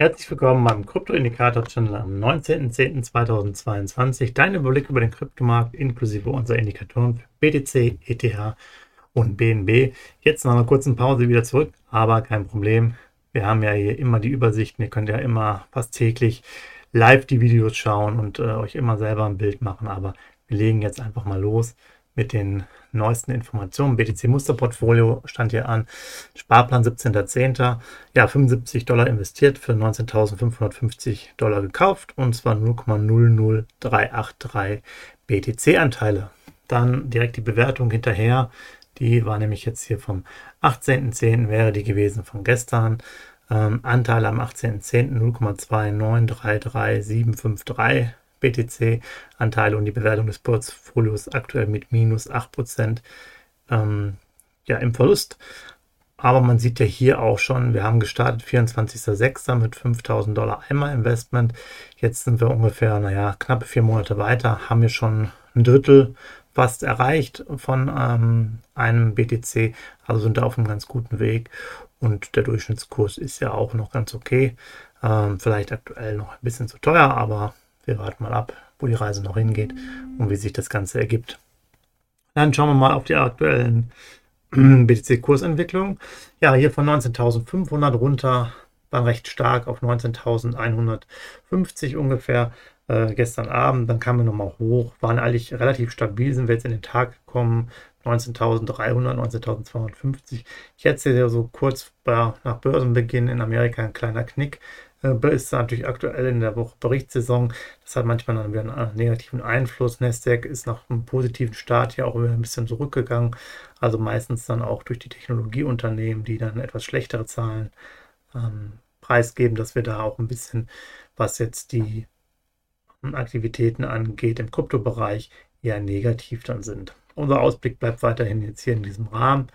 Herzlich willkommen beim Krypto-Indikator-Channel am 19.10.2022. Dein Überblick über den Kryptomarkt inklusive unserer Indikatoren für BTC, ETH und BNB. Jetzt nach einer kurzen Pause wieder zurück, aber kein Problem. Wir haben ja hier immer die Übersichten. Ihr könnt ja immer fast täglich live die Videos schauen und äh, euch immer selber ein Bild machen. Aber wir legen jetzt einfach mal los mit den neuesten Informationen. BTC Musterportfolio stand hier an. Sparplan 17.10. Ja, 75 Dollar investiert für 19.550 Dollar gekauft und zwar 0,00383 BTC-Anteile. Dann direkt die Bewertung hinterher. Die war nämlich jetzt hier vom 18.10. wäre die gewesen von gestern. Ähm, Anteile am 18.10. 0,2933753 BTC-Anteile und die Bewertung des Portfolios aktuell mit minus 8% ähm, ja, im Verlust. Aber man sieht ja hier auch schon, wir haben gestartet 24.06. mit 5000 Dollar einmal Investment. Jetzt sind wir ungefähr, naja, knappe vier Monate weiter, haben wir schon ein Drittel fast erreicht von ähm, einem BTC, also sind da auf einem ganz guten Weg. Und der Durchschnittskurs ist ja auch noch ganz okay. Ähm, vielleicht aktuell noch ein bisschen zu teuer, aber wir warten mal ab, wo die Reise noch hingeht und wie sich das Ganze ergibt. Dann schauen wir mal auf die aktuellen BTC-Kursentwicklungen. Ja, hier von 19.500 runter, dann recht stark auf 19.150 ungefähr äh, gestern Abend. Dann kamen wir nochmal hoch, waren eigentlich relativ stabil, sind wir jetzt in den Tag gekommen. 19.300, 19.250. Jetzt hier so kurz nach Börsenbeginn in Amerika ein kleiner Knick. Äh, ist natürlich aktuell in der Woche Berichtssaison. Das hat manchmal dann wieder einen negativen Einfluss. Nasdaq ist nach einem positiven Start ja auch wieder ein bisschen zurückgegangen. Also meistens dann auch durch die Technologieunternehmen, die dann etwas schlechtere Zahlen ähm, preisgeben, dass wir da auch ein bisschen, was jetzt die Aktivitäten angeht, im Kryptobereich eher negativ dann sind. Unser Ausblick bleibt weiterhin jetzt hier in diesem Rahmen.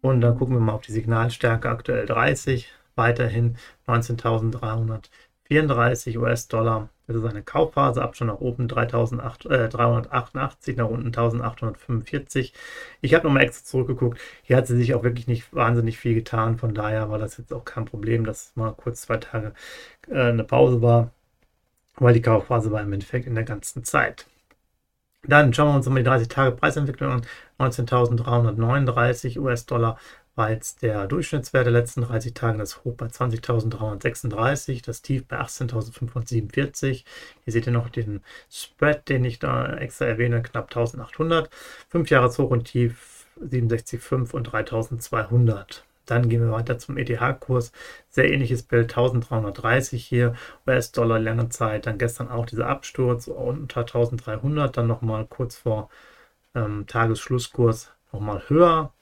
Und dann gucken wir mal auf die Signalstärke aktuell 30 weiterhin 19.334 US-Dollar. Das ist eine Kaufphase, Abstand nach oben 3.388, nach unten 1.845. Ich habe nochmal extra zurückgeguckt. Hier hat sie sich auch wirklich nicht wahnsinnig viel getan. Von daher war das jetzt auch kein Problem, dass mal kurz zwei Tage äh, eine Pause war, weil die Kaufphase war im Endeffekt in der ganzen Zeit. Dann schauen wir uns mal die 30-Tage-Preisentwicklung an. 19.339 US-Dollar jetzt der Durchschnittswert der letzten 30 Tage, das Hoch bei 20.336, das Tief bei 18.547. Hier seht ihr noch den Spread, den ich da extra erwähne, knapp 1800. 5 Jahres Hoch und Tief 67,5 und 3200. Dann gehen wir weiter zum ETH-Kurs. Sehr ähnliches Bild, 1330 hier, US-Dollar lange Zeit. Dann gestern auch dieser Absturz unter 1300, dann nochmal kurz vor ähm, Tagesschlusskurs nochmal höher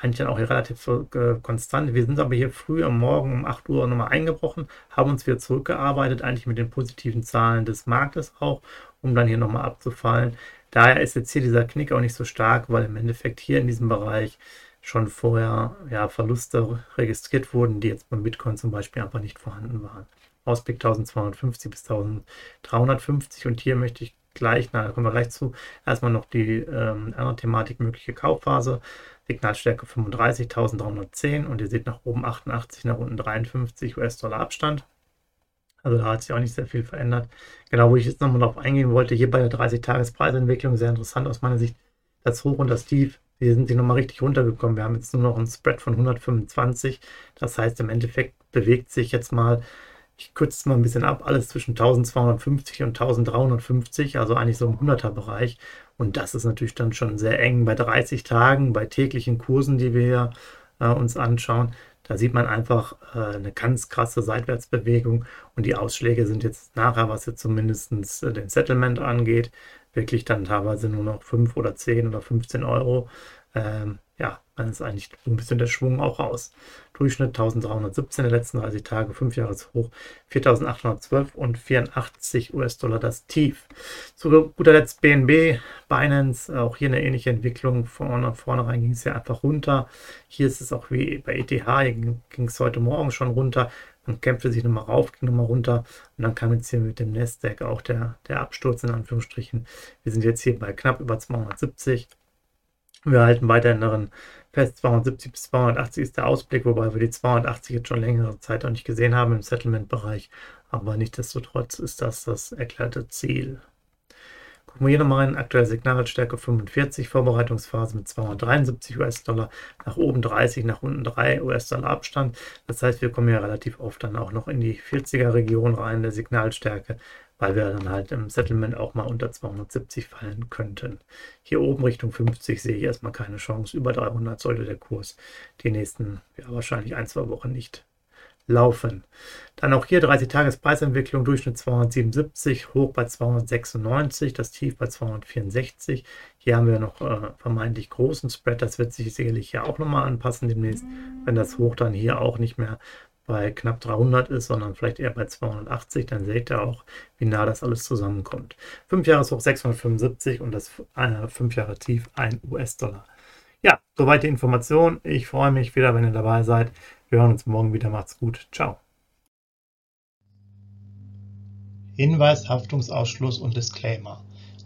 eigentlich dann auch hier relativ äh, konstant. Wir sind aber hier früh am Morgen um 8 Uhr nochmal eingebrochen, haben uns wieder zurückgearbeitet, eigentlich mit den positiven Zahlen des Marktes auch, um dann hier nochmal abzufallen. Daher ist jetzt hier dieser Knick auch nicht so stark, weil im Endeffekt hier in diesem Bereich schon vorher ja, Verluste registriert wurden, die jetzt beim Bitcoin zum Beispiel einfach nicht vorhanden waren. Ausblick 1250 bis 1350 und hier möchte ich gleich, na, da kommen wir gleich zu, erstmal noch die ähm, andere Thematik, mögliche Kaufphase. Signalstärke 35.310 und ihr seht nach oben 88, nach unten 53 US-Dollar Abstand. Also da hat sich auch nicht sehr viel verändert. Genau, wo ich jetzt nochmal darauf eingehen wollte, hier bei der 30-Tages-Preisentwicklung, sehr interessant aus meiner Sicht, das Hoch und das Tief, hier sind die nochmal richtig runtergekommen. Wir haben jetzt nur noch einen Spread von 125. Das heißt, im Endeffekt bewegt sich jetzt mal ich kürze es mal ein bisschen ab, alles zwischen 1250 und 1350, also eigentlich so im 100er Bereich. Und das ist natürlich dann schon sehr eng bei 30 Tagen, bei täglichen Kursen, die wir äh, uns anschauen. Da sieht man einfach äh, eine ganz krasse Seitwärtsbewegung und die Ausschläge sind jetzt nachher, was jetzt zumindest äh, den Settlement angeht, wirklich dann teilweise nur noch 5 oder 10 oder 15 Euro. Ähm, dann ist eigentlich so ein bisschen der Schwung auch raus. Durchschnitt 1317 der letzten 30 Tage, 5 Jahreshoch 4812 und 84 US-Dollar das Tief. Zu guter Letzt BNB, Binance, auch hier eine ähnliche Entwicklung. Vorne, vorne rein ging es ja einfach runter. Hier ist es auch wie bei ETH, ging es heute Morgen schon runter. Man kämpfte sich nochmal rauf, ging nochmal runter und dann kam jetzt hier mit dem Nasdaq auch der, der Absturz in Anführungsstrichen. Wir sind jetzt hier bei knapp über 270. Wir halten weiterhin darin fest, 270 bis 280 ist der Ausblick, wobei wir die 280 jetzt schon längere Zeit auch nicht gesehen haben im Settlement-Bereich. Aber nichtsdestotrotz ist das das erklärte Ziel. Gucken wir hier nochmal rein. Aktuelle Signalstärke 45, Vorbereitungsphase mit 273 US-Dollar, nach oben 30, nach unten 3 US-Dollar Abstand. Das heißt, wir kommen ja relativ oft dann auch noch in die 40er-Region rein der Signalstärke weil wir dann halt im Settlement auch mal unter 270 fallen könnten. Hier oben Richtung 50 sehe ich erstmal keine Chance. Über 300 sollte der Kurs die nächsten, ja, wahrscheinlich ein, zwei Wochen nicht laufen. Dann auch hier 30 Tages Preisentwicklung, Durchschnitt 277, hoch bei 296, das Tief bei 264. Hier haben wir noch äh, vermeintlich großen Spread, das wird sich sicherlich ja auch nochmal anpassen demnächst, wenn das Hoch dann hier auch nicht mehr bei knapp 300 ist, sondern vielleicht eher bei 280, dann seht ihr auch, wie nah das alles zusammenkommt. 5 Jahreshoch 675 und das äh, 5 Jahre Tief 1 US-Dollar. Ja, soweit die Information. Ich freue mich wieder, wenn ihr dabei seid. Wir hören uns morgen wieder. Macht's gut. Ciao. Hinweis, Haftungsausschluss und Disclaimer.